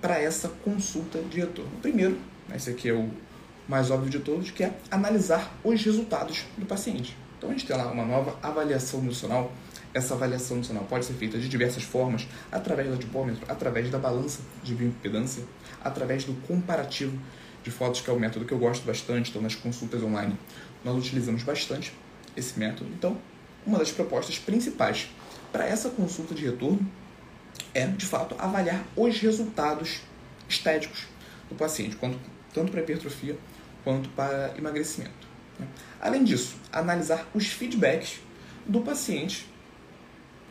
Para essa consulta de retorno. Primeiro, esse aqui é o mais óbvio de todos, que é analisar os resultados do paciente. Então a gente tem lá uma nova avaliação nutricional. Essa avaliação nutricional pode ser feita de diversas formas, através do adipômetro, através da balança de bioimpedância, através do comparativo de fotos, que é o método que eu gosto bastante. Então nas consultas online nós utilizamos bastante esse método. Então, uma das propostas principais para essa consulta de retorno é, de fato, avaliar os resultados estéticos do paciente, tanto para hipertrofia quanto para emagrecimento. Né? Além disso, analisar os feedbacks do paciente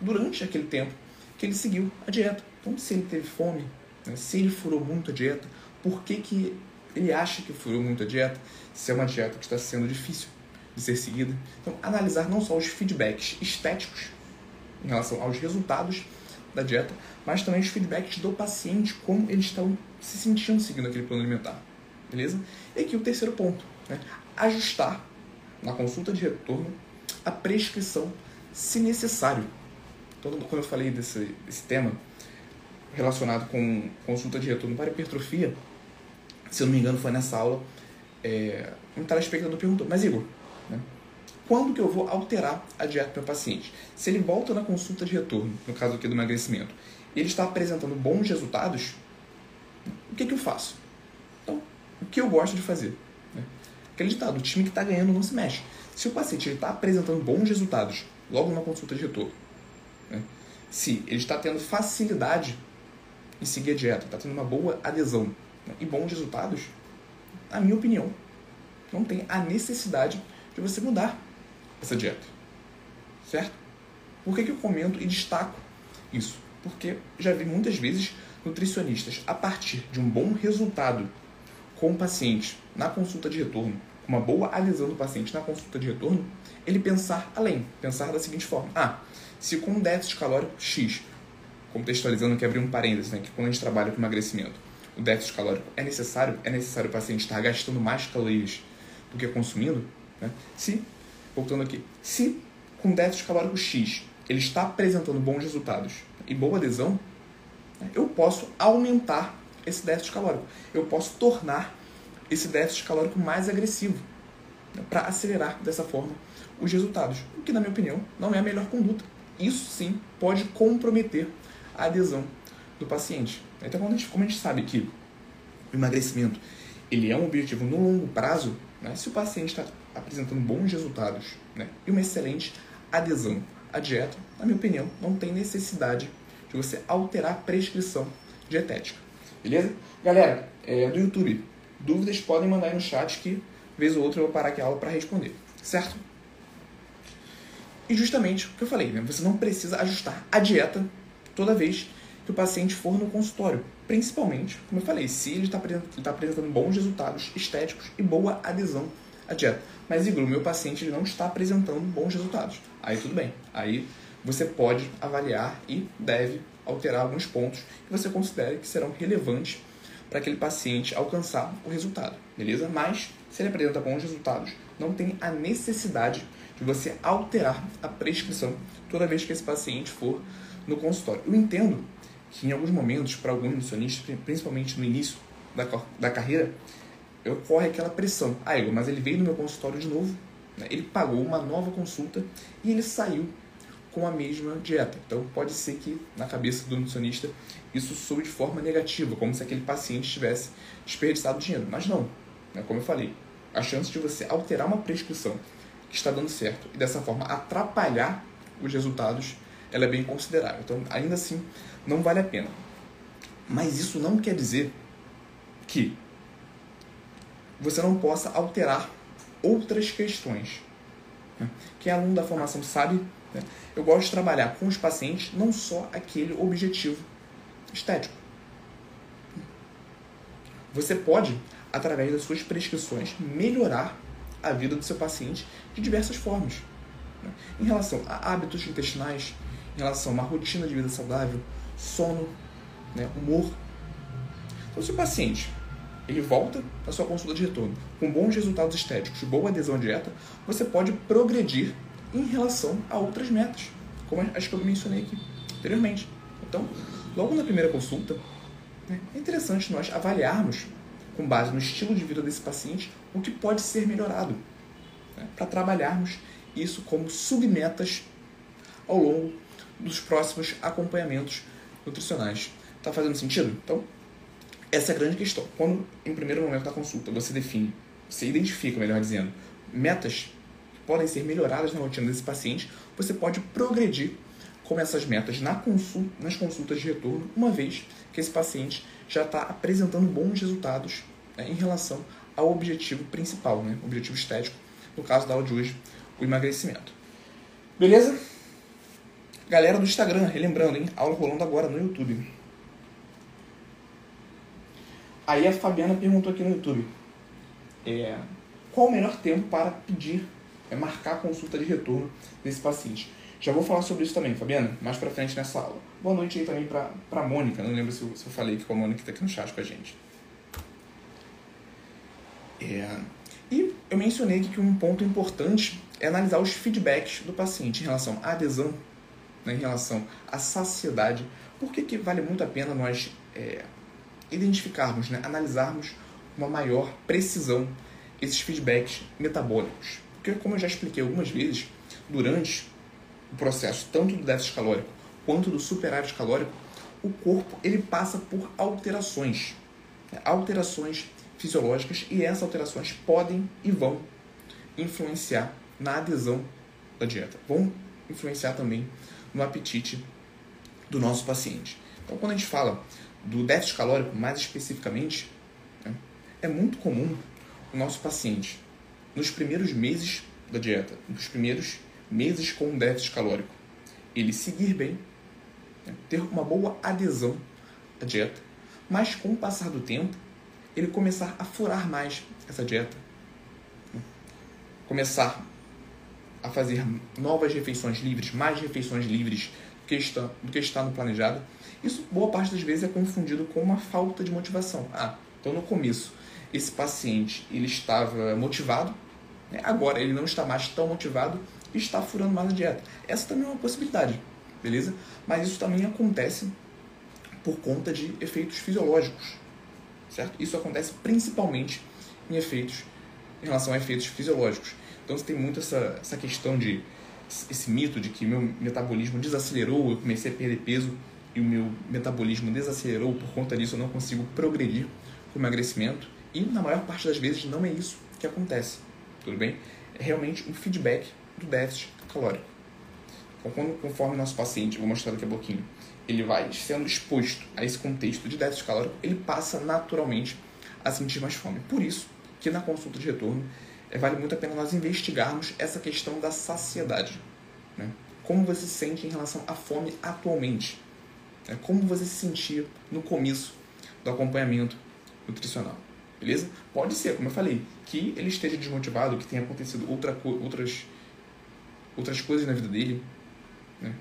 durante aquele tempo que ele seguiu a dieta. Então, se ele teve fome, né? se ele furou muito a dieta, por que, que ele acha que furou muito a dieta, se é uma dieta que está sendo difícil de ser seguida. Então, analisar não só os feedbacks estéticos em relação aos resultados da dieta, mas também os feedbacks do paciente, como eles estão se sentindo seguindo aquele plano alimentar. Beleza? E aqui o terceiro ponto, né? ajustar na consulta de retorno a prescrição se necessário. Então, quando eu falei desse, tema relacionado com consulta de retorno para hipertrofia, se eu não me engano foi nessa aula, é, um telespectador perguntou, mas Igor, né, quando que eu vou alterar a dieta para o paciente? Se ele volta na consulta de retorno, no caso aqui do emagrecimento, e ele está apresentando bons resultados, o que, que eu faço? Então, o que eu gosto de fazer? Né? Aquele o time que está ganhando não se mexe. Se o paciente está apresentando bons resultados logo na consulta de retorno, né? se ele está tendo facilidade em seguir a dieta, está tendo uma boa adesão né? e bons resultados, na minha opinião, não tem a necessidade de você mudar essa dieta. Certo? Por que, que eu comento e destaco isso? Porque já vi muitas vezes nutricionistas, a partir de um bom resultado com o paciente na consulta de retorno, uma boa adesão do paciente na consulta de retorno, ele pensar além, pensar da seguinte forma: ah, se com um déficit calórico X, contextualizando que abrir um parênteses, né, que quando a gente trabalha com emagrecimento, o déficit calórico é necessário, é necessário o paciente estar gastando mais calorias do que consumindo, né? se, voltando aqui, se com déficit calórico X ele está apresentando bons resultados e boa adesão, né, eu posso aumentar esse déficit calórico. Eu posso tornar esse déficit calórico mais agressivo né, para acelerar dessa forma os resultados, o que, na minha opinião, não é a melhor conduta. Isso sim pode comprometer a adesão do paciente. Então, quando a gente, como a gente sabe que o emagrecimento ele é um objetivo no longo prazo, né, se o paciente está apresentando bons resultados né, e uma excelente adesão à dieta, na minha opinião, não tem necessidade de você alterar a prescrição dietética. Beleza? Galera, é, do YouTube, dúvidas podem mandar aí no chat que, vez ou outra, eu vou parar aqui a aula para responder. Certo? E justamente o que eu falei, né? você não precisa ajustar a dieta toda vez que o paciente for no consultório. Principalmente, como eu falei, se ele está apresentando, tá apresentando bons resultados estéticos e boa adesão à dieta. Mas, Igor, o meu paciente ele não está apresentando bons resultados. Aí tudo bem. Aí você pode avaliar e deve alterar alguns pontos que você considere que serão relevantes para aquele paciente alcançar o resultado, beleza? Mas, se ele apresenta bons resultados, não tem a necessidade de você alterar a prescrição toda vez que esse paciente for no consultório. Eu entendo que em alguns momentos, para alguns nutricionistas, principalmente no início da, da carreira, ocorre aquela pressão. Ah, Igor, mas ele veio no meu consultório de novo, né? ele pagou uma nova consulta e ele saiu com a mesma dieta. Então pode ser que na cabeça do nutricionista isso soe de forma negativa, como se aquele paciente tivesse desperdiçado dinheiro. Mas não, né? como eu falei, a chance de você alterar uma prescrição que está dando certo e dessa forma atrapalhar os resultados, ela é bem considerável. Então, ainda assim, não vale a pena. Mas isso não quer dizer que você não possa alterar outras questões. Né? Quem é aluno da formação sabe, né? eu gosto de trabalhar com os pacientes não só aquele objetivo estético. Você pode, através das suas prescrições, melhorar a vida do seu paciente de diversas formas. Né? Em relação a hábitos intestinais, em relação a uma rotina de vida saudável, sono, né, humor. Então, se o paciente ele volta à sua consulta de retorno com bons resultados estéticos, boa adesão à dieta, você pode progredir em relação a outras metas, como as que eu mencionei aqui anteriormente. Então, logo na primeira consulta, né, é interessante nós avaliarmos, com base no estilo de vida desse paciente, o que pode ser melhorado, né, para trabalharmos isso como submetas ao longo dos próximos acompanhamentos nutricionais. Está fazendo sentido? Então, essa é a grande questão. Quando, em primeiro momento da consulta, você define, você identifica, melhor dizendo, metas que podem ser melhoradas na rotina desse paciente, você pode progredir com essas metas na consulta, nas consultas de retorno, uma vez que esse paciente já está apresentando bons resultados né, em relação ao objetivo principal, né, objetivo estético, no caso da aula de hoje, o emagrecimento. Beleza? Galera do Instagram, relembrando, hein? Aula rolando agora no YouTube. Aí a Fabiana perguntou aqui no YouTube: é, qual o melhor tempo para pedir, é, marcar a consulta de retorno desse paciente? Já vou falar sobre isso também, Fabiana, mais pra frente nessa aula. Boa noite aí também pra, pra Mônica, não lembro se eu, se eu falei que a Mônica tá aqui no chat com a gente. É, e eu mencionei que um ponto importante é analisar os feedbacks do paciente em relação à adesão, né, em relação à saciedade. Por que, que vale muito a pena nós é, identificarmos, né, analisarmos com uma maior precisão esses feedbacks metabólicos. Porque, como eu já expliquei algumas vezes, durante o processo tanto do déficit calórico quanto do superávit calórico, o corpo ele passa por alterações, né, alterações fisiológicas e essas alterações podem e vão influenciar na adesão da dieta, vão influenciar também no apetite do nosso paciente. Então, quando a gente fala do déficit calórico, mais especificamente, né, é muito comum o nosso paciente, nos primeiros meses da dieta, nos primeiros meses com déficit calórico, ele seguir bem, né, ter uma boa adesão à dieta, mas com o passar do tempo, ele começar a furar mais essa dieta, né, começar a fazer novas refeições livres, mais refeições livres do que está, do que está no planejado, isso, boa parte das vezes, é confundido com uma falta de motivação. Ah, então no começo, esse paciente ele estava motivado, né? agora ele não está mais tão motivado e está furando mais a dieta. Essa também é uma possibilidade, beleza? Mas isso também acontece por conta de efeitos fisiológicos, certo? Isso acontece principalmente em efeitos, em relação a efeitos fisiológicos. Então você tem muito essa, essa questão de esse mito de que meu metabolismo desacelerou, eu comecei a perder peso e o meu metabolismo desacelerou, por conta disso eu não consigo progredir com o emagrecimento. E na maior parte das vezes não é isso que acontece, tudo bem? É realmente um feedback do déficit calórico. Então, quando, conforme o nosso paciente, vou mostrar daqui a pouquinho, ele vai sendo exposto a esse contexto de déficit calórico, ele passa naturalmente a sentir mais fome. Por isso que na consulta de retorno vale muito a pena nós investigarmos essa questão da saciedade. Né? Como você se sente em relação à fome atualmente? É como você se sentia no começo do acompanhamento nutricional. Beleza? Pode ser, como eu falei, que ele esteja desmotivado, que tenha acontecido outra, outras, outras coisas na vida dele, né?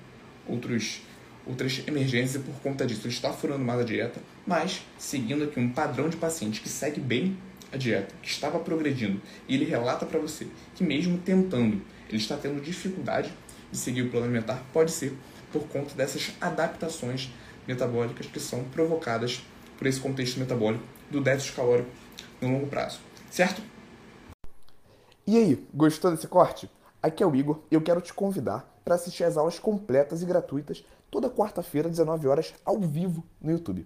Outros, outras emergências por conta disso. Ele está furando mais a dieta, mas seguindo aqui um padrão de paciente que segue bem a dieta, que estava progredindo, e ele relata para você que mesmo tentando, ele está tendo dificuldade de seguir o plano alimentar, pode ser por conta dessas adaptações metabólicas que são provocadas por esse contexto metabólico do déficit calórico no longo prazo. Certo? E aí, gostou desse corte? Aqui é o Igor e eu quero te convidar para assistir às aulas completas e gratuitas toda quarta-feira, 19 horas, ao vivo no YouTube.